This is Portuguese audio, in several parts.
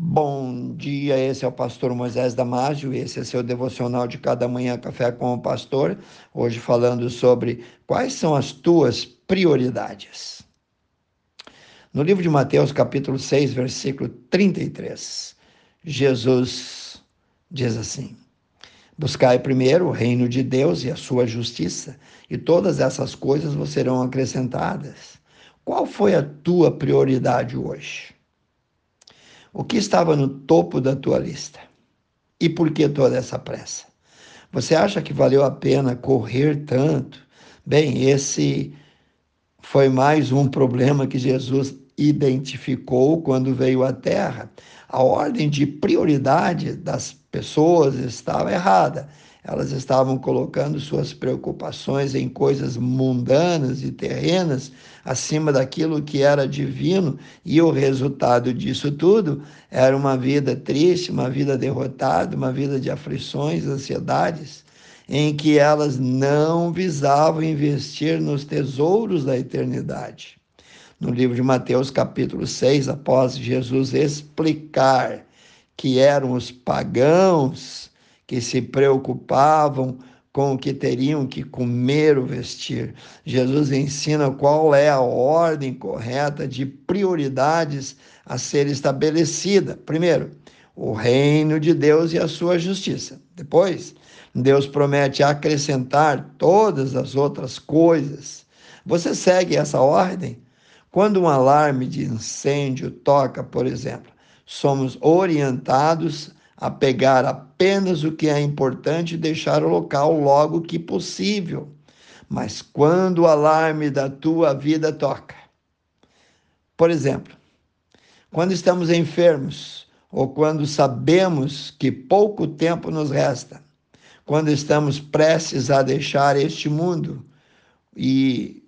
Bom dia, esse é o pastor Moisés Damásio, esse é seu devocional de cada manhã Café com o Pastor, hoje falando sobre quais são as tuas prioridades. No livro de Mateus, capítulo 6, versículo 33, Jesus diz assim: Buscai primeiro o reino de Deus e a sua justiça, e todas essas coisas vos serão acrescentadas. Qual foi a tua prioridade hoje? O que estava no topo da tua lista? E por que toda essa pressa? Você acha que valeu a pena correr tanto? Bem, esse foi mais um problema que Jesus identificou quando veio à Terra. A ordem de prioridade das pessoas estava errada elas estavam colocando suas preocupações em coisas mundanas e terrenas acima daquilo que era divino, e o resultado disso tudo era uma vida triste, uma vida derrotada, uma vida de aflições, ansiedades, em que elas não visavam investir nos tesouros da eternidade. No livro de Mateus, capítulo 6, após Jesus explicar que eram os pagãos que se preocupavam com o que teriam que comer ou vestir. Jesus ensina qual é a ordem correta de prioridades a ser estabelecida. Primeiro, o reino de Deus e a sua justiça. Depois, Deus promete acrescentar todas as outras coisas. Você segue essa ordem? Quando um alarme de incêndio toca, por exemplo, somos orientados a pegar apenas o que é importante e deixar o local logo que possível. Mas quando o alarme da tua vida toca, por exemplo, quando estamos enfermos ou quando sabemos que pouco tempo nos resta, quando estamos prestes a deixar este mundo e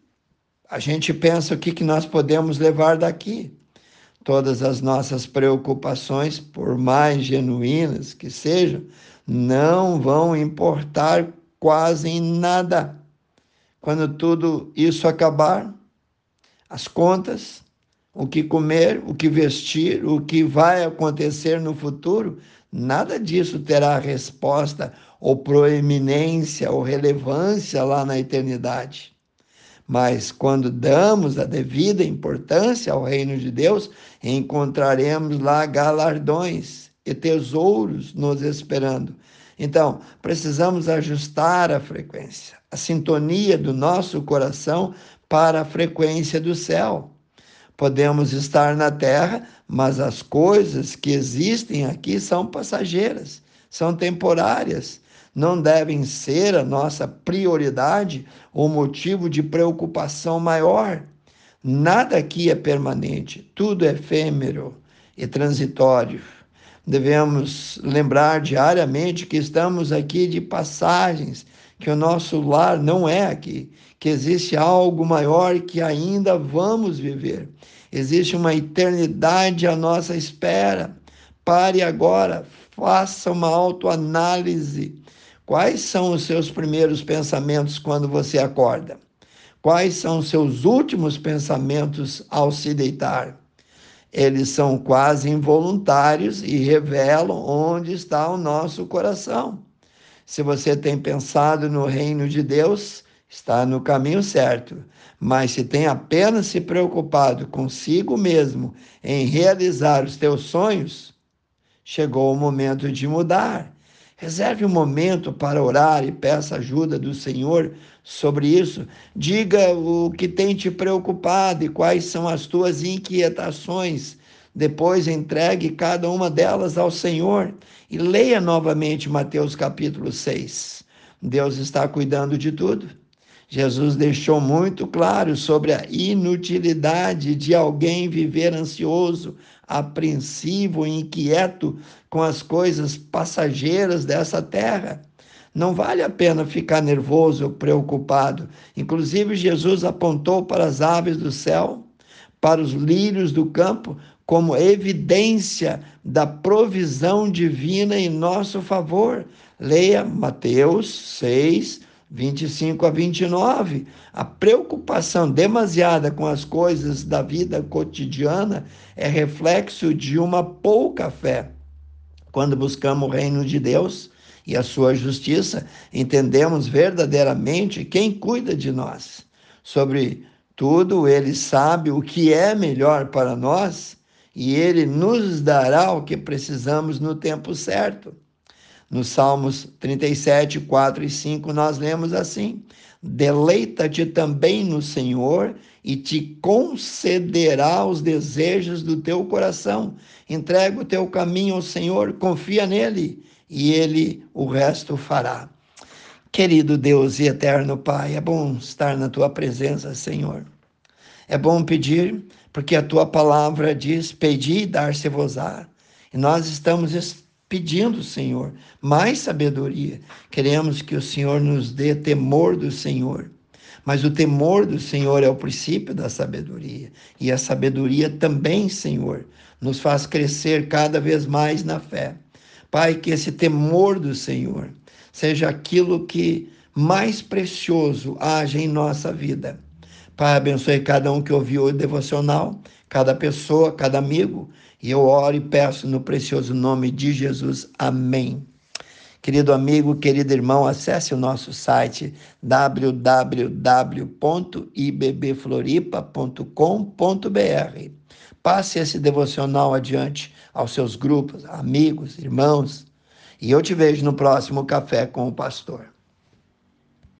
a gente pensa o que, que nós podemos levar daqui todas as nossas preocupações, por mais genuínas que sejam, não vão importar quase em nada. Quando tudo isso acabar, as contas, o que comer, o que vestir, o que vai acontecer no futuro, nada disso terá resposta ou proeminência ou relevância lá na eternidade. Mas quando damos a devida importância ao reino de Deus, encontraremos lá galardões e tesouros nos esperando. Então, precisamos ajustar a frequência, a sintonia do nosso coração para a frequência do céu. Podemos estar na terra, mas as coisas que existem aqui são passageiras, são temporárias não devem ser a nossa prioridade ou motivo de preocupação maior. Nada aqui é permanente, tudo é efêmero e transitório. Devemos lembrar diariamente que estamos aqui de passagens, que o nosso lar não é aqui, que existe algo maior que ainda vamos viver. Existe uma eternidade à nossa espera. Pare agora, faça uma autoanálise Quais são os seus primeiros pensamentos quando você acorda? Quais são os seus últimos pensamentos ao se deitar? Eles são quase involuntários e revelam onde está o nosso coração. Se você tem pensado no reino de Deus, está no caminho certo. Mas se tem apenas se preocupado consigo mesmo em realizar os teus sonhos, chegou o momento de mudar Reserve um momento para orar e peça ajuda do Senhor sobre isso. Diga o que tem te preocupado e quais são as tuas inquietações. Depois entregue cada uma delas ao Senhor e leia novamente Mateus capítulo 6. Deus está cuidando de tudo. Jesus deixou muito claro sobre a inutilidade de alguém viver ansioso, apreensivo, inquieto com as coisas passageiras dessa terra. Não vale a pena ficar nervoso, preocupado. Inclusive, Jesus apontou para as aves do céu, para os lírios do campo, como evidência da provisão divina em nosso favor. Leia Mateus 6, 25 a 29, a preocupação demasiada com as coisas da vida cotidiana é reflexo de uma pouca fé. Quando buscamos o reino de Deus e a sua justiça, entendemos verdadeiramente quem cuida de nós. Sobre tudo, ele sabe o que é melhor para nós e ele nos dará o que precisamos no tempo certo. Nos Salmos 37, 4 e 5, nós lemos assim: Deleita-te também no Senhor e te concederá os desejos do teu coração. Entrega o teu caminho ao Senhor, confia nele e ele o resto fará. Querido Deus e eterno Pai, é bom estar na tua presença, Senhor. É bom pedir, porque a tua palavra diz: Pedi e dar-se-vos-á. E nós estamos pedindo, Senhor, mais sabedoria. Queremos que o Senhor nos dê temor do Senhor. Mas o temor do Senhor é o princípio da sabedoria. E a sabedoria também, Senhor, nos faz crescer cada vez mais na fé. Pai, que esse temor do Senhor seja aquilo que mais precioso haja em nossa vida. Pai, abençoe cada um que ouviu o devocional, cada pessoa, cada amigo e eu oro e peço no precioso nome de Jesus. Amém. Querido amigo, querido irmão, acesse o nosso site www.ibbfloripa.com.br. Passe esse devocional adiante aos seus grupos, amigos, irmãos. E eu te vejo no próximo Café com o Pastor.